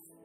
Jesus.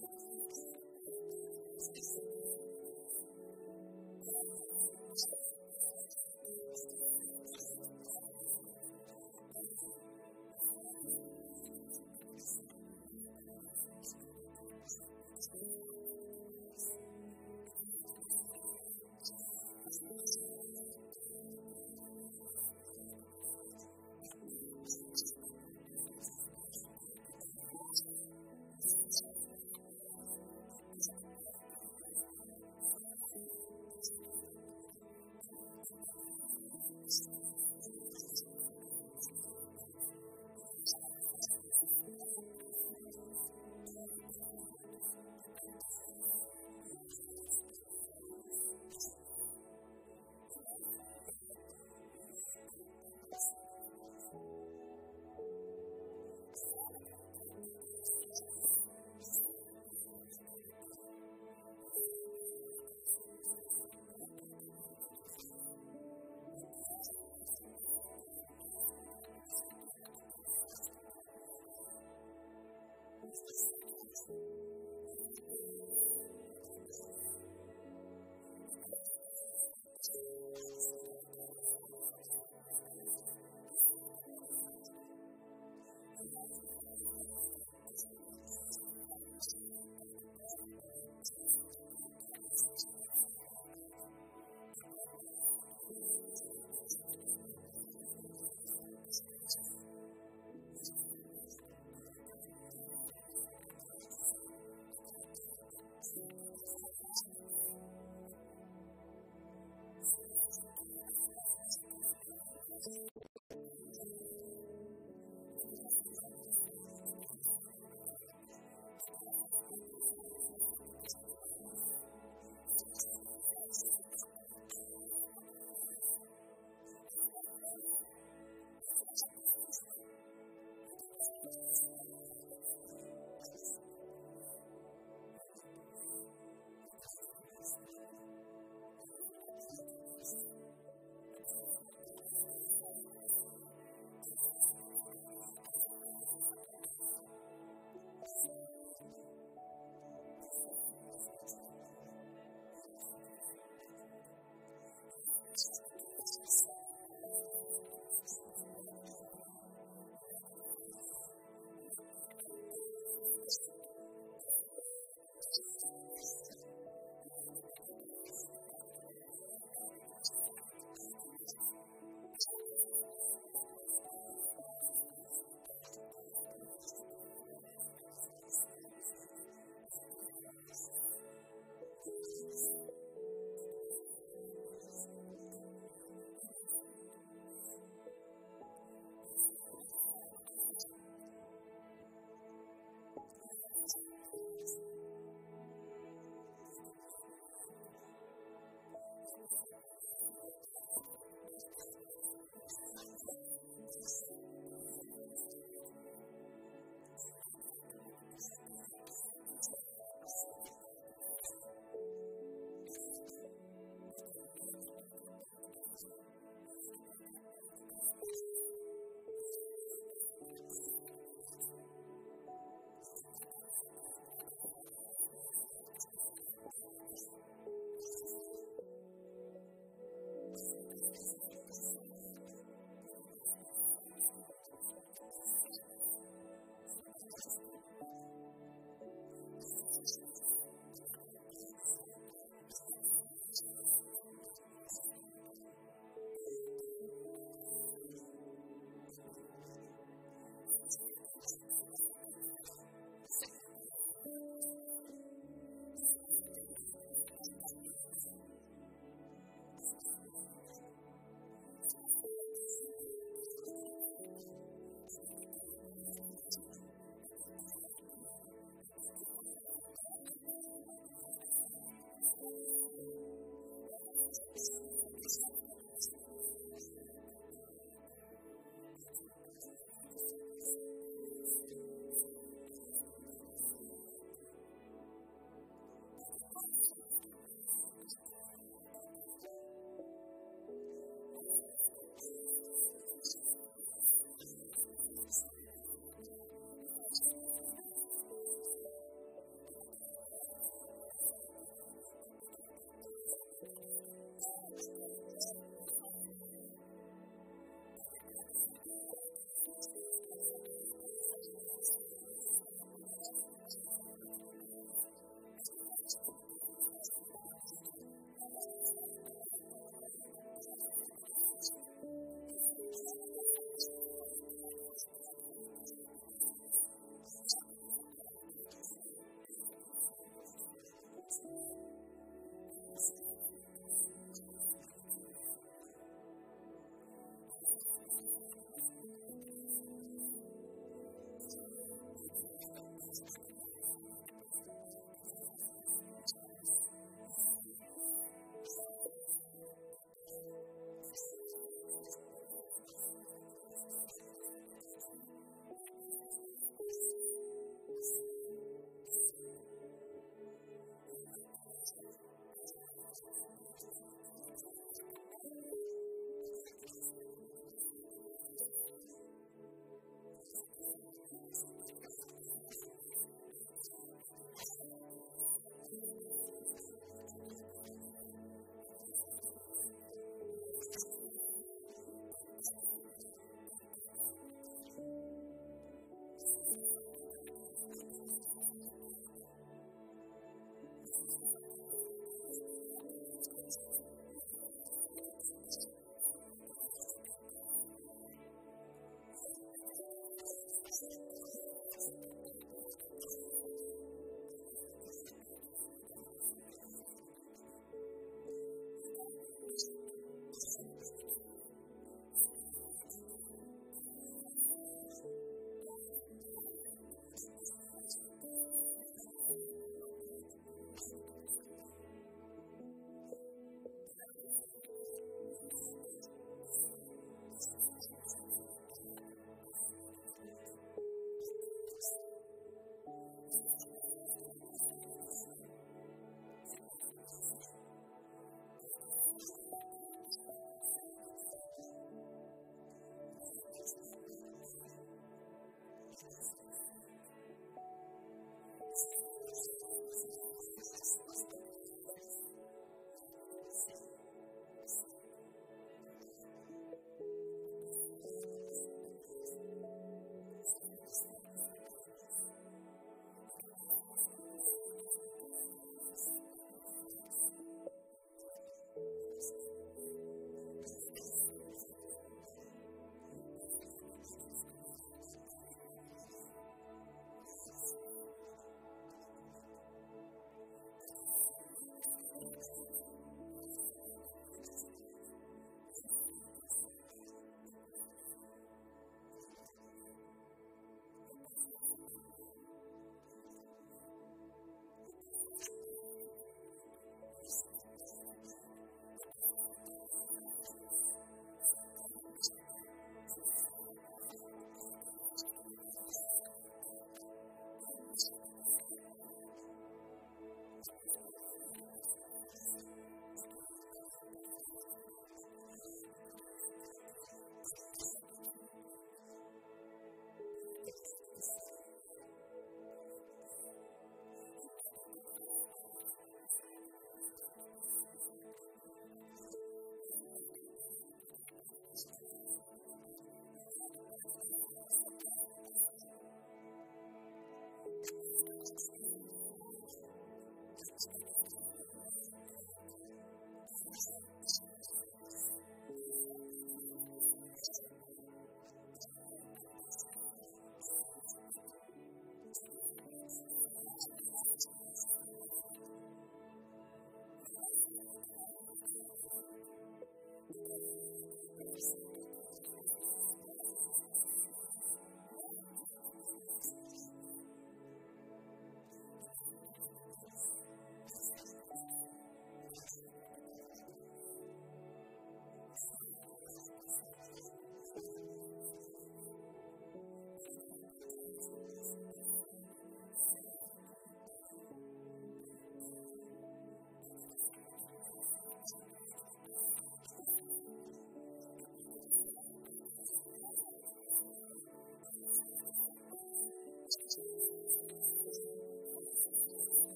Thank you.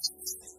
Jesus.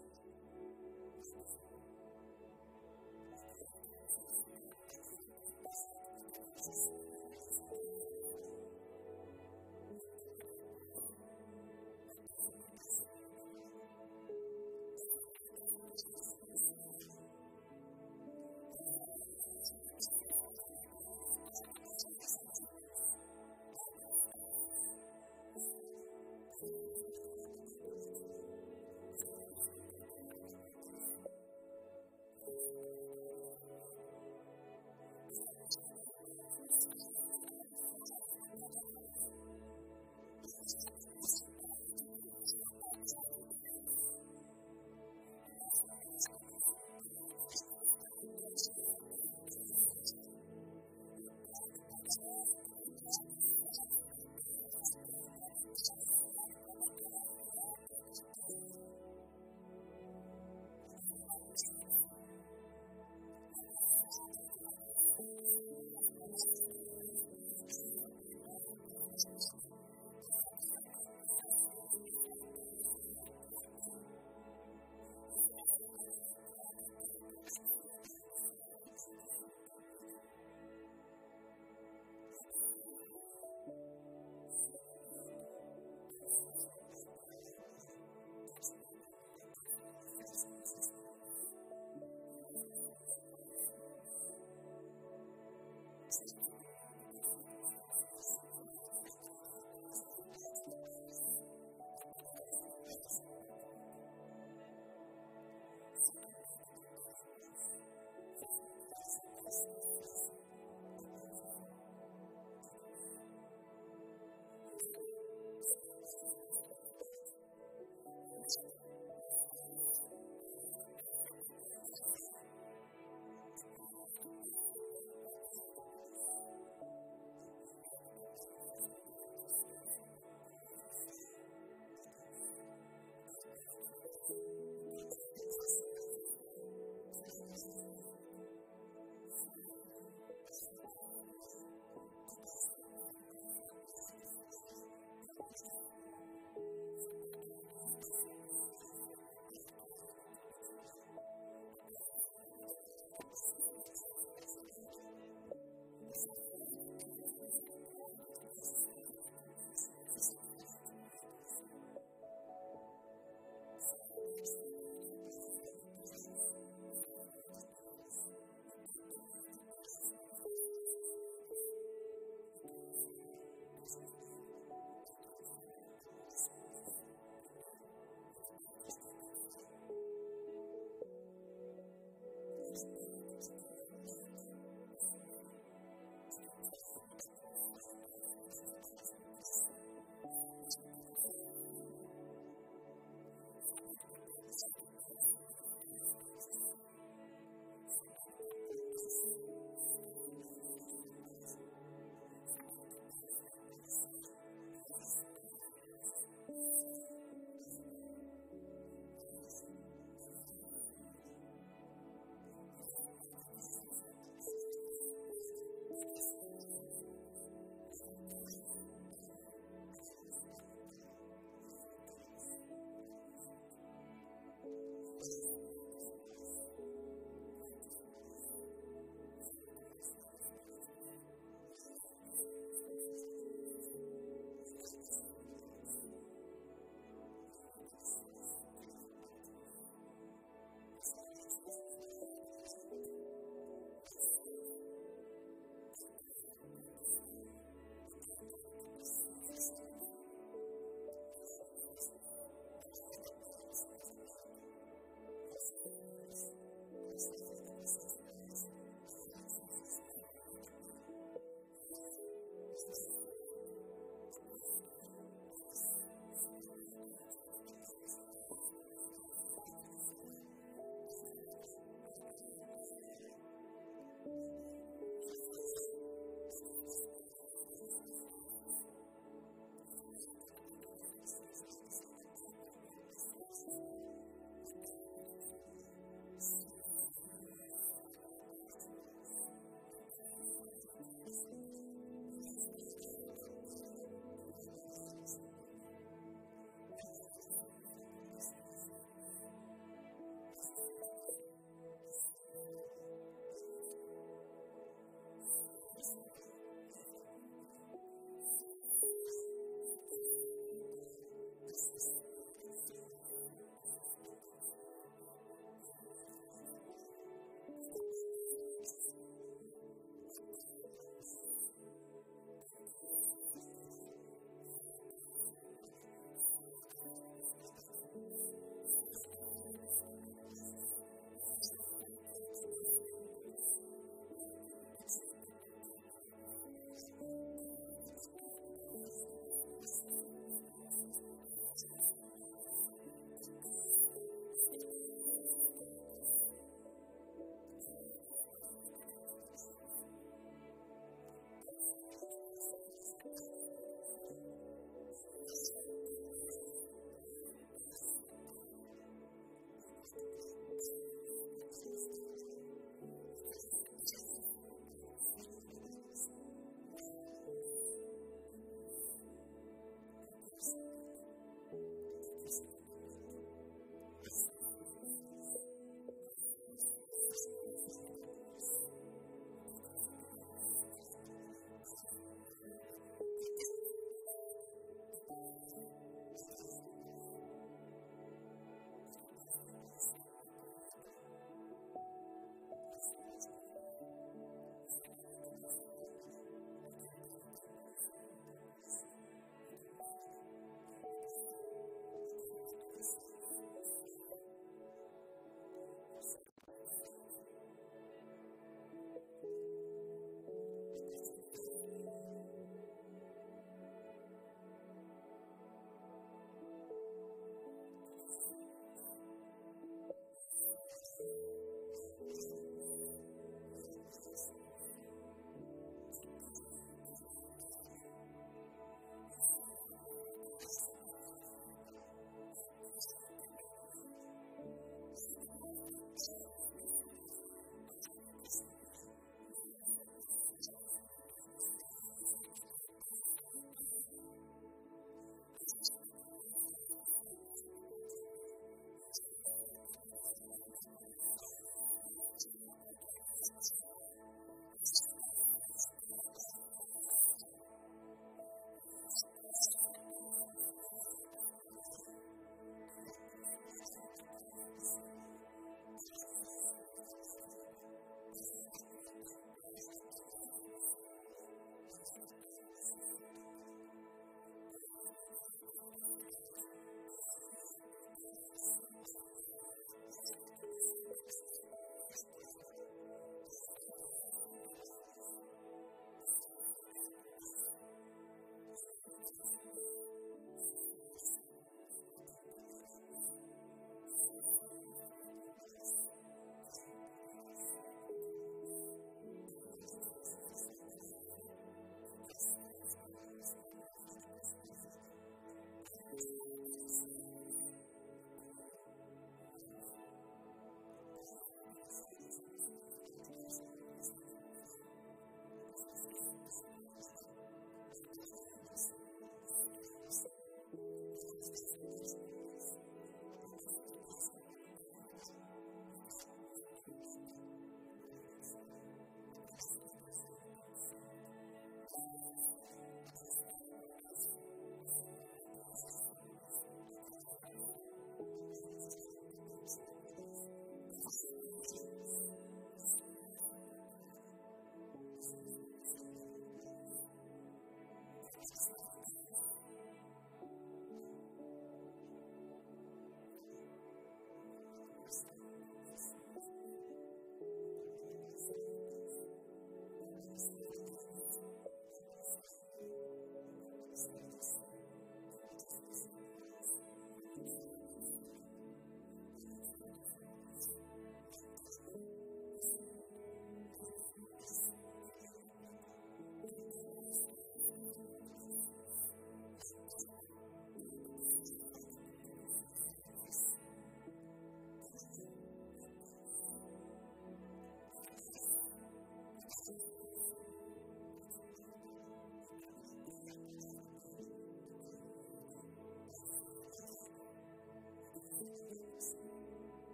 Jesus.